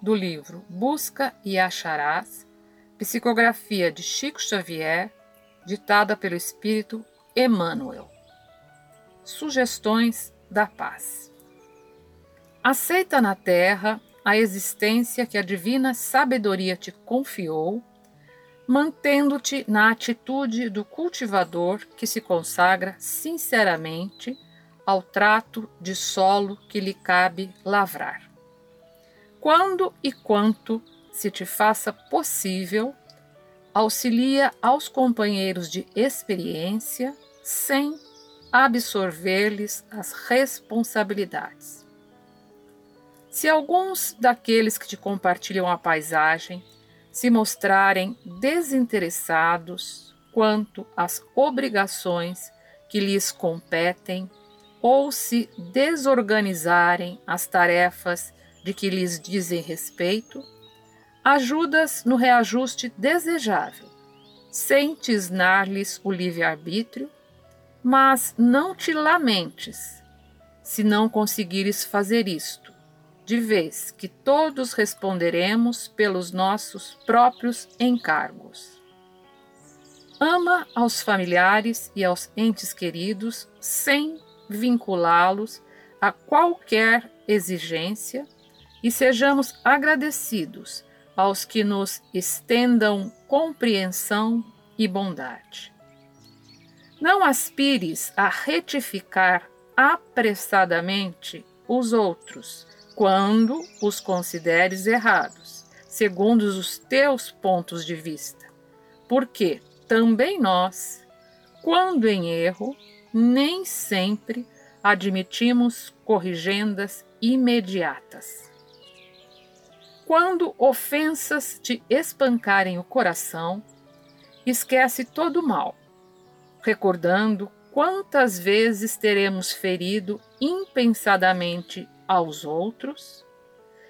do livro Busca e Acharás, psicografia de Chico Xavier, ditada pelo Espírito Emmanuel. Sugestões da Paz. Aceita na terra a existência que a divina sabedoria te confiou mantendo-te na atitude do cultivador que se consagra sinceramente ao trato de solo que lhe cabe lavrar. Quando e quanto se te faça possível, auxilia aos companheiros de experiência sem absorver-lhes as responsabilidades. Se alguns daqueles que te compartilham a paisagem se mostrarem desinteressados quanto às obrigações que lhes competem ou se desorganizarem as tarefas de que lhes dizem respeito, ajudas no reajuste desejável, sem tisnar-lhes o livre-arbítrio, mas não te lamentes se não conseguires fazer isto, de vez que todos responderemos pelos nossos próprios encargos. Ama aos familiares e aos entes queridos sem vinculá-los a qualquer exigência e sejamos agradecidos aos que nos estendam compreensão e bondade. Não aspires a retificar apressadamente os outros quando os consideres errados, segundo os teus pontos de vista. Porque também nós, quando em erro, nem sempre admitimos corrigendas imediatas. Quando ofensas te espancarem o coração, esquece todo o mal, recordando quantas vezes teremos ferido impensadamente aos outros,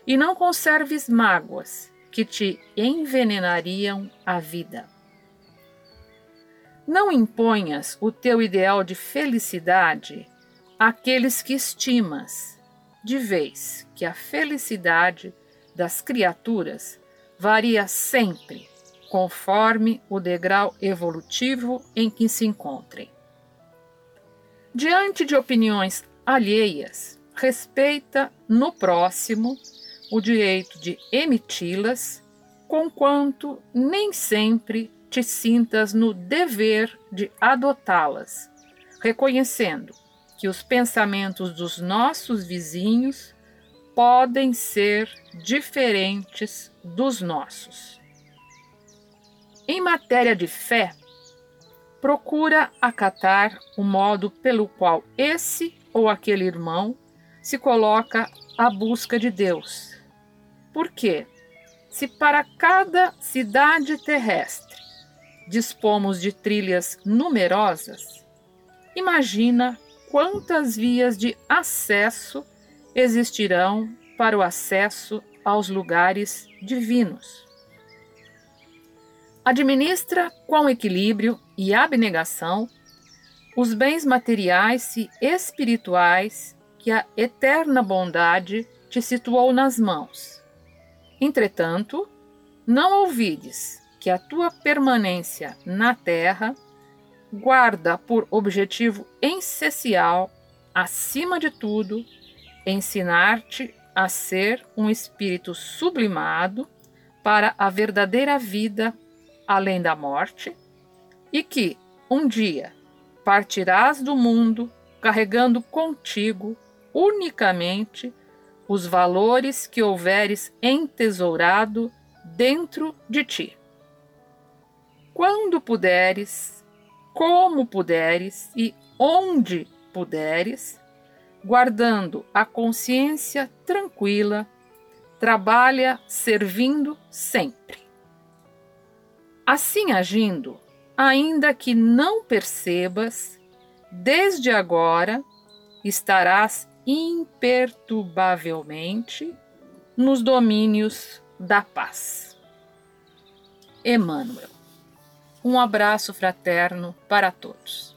e não conserves mágoas que te envenenariam a vida. Não imponhas o teu ideal de felicidade àqueles que estimas, de vez que a felicidade das criaturas varia sempre conforme o degrau evolutivo em que se encontrem. Diante de opiniões alheias, respeita no próximo o direito de emiti-las, conquanto nem sempre te sintas no dever de adotá-las, reconhecendo que os pensamentos dos nossos vizinhos podem ser diferentes dos nossos. Em matéria de fé, procura acatar o modo pelo qual esse ou aquele irmão se coloca à busca de Deus. Por quê? Se para cada cidade terrestre dispomos de trilhas numerosas, imagina quantas vias de acesso existirão para o acesso aos lugares divinos. Administra com equilíbrio e abnegação os bens materiais e espirituais que a eterna bondade te situou nas mãos. Entretanto, não ouvides que a tua permanência na terra guarda por objetivo essencial, acima de tudo, ensinar-te a ser um espírito sublimado para a verdadeira vida além da morte, e que, um dia, partirás do mundo carregando contigo unicamente os valores que houveres entesourado dentro de ti. Quando puderes, como puderes e onde puderes, guardando a consciência tranquila, trabalha servindo sempre. Assim agindo, ainda que não percebas, desde agora estarás imperturbavelmente nos domínios da paz. Emmanuel. Um abraço fraterno para todos.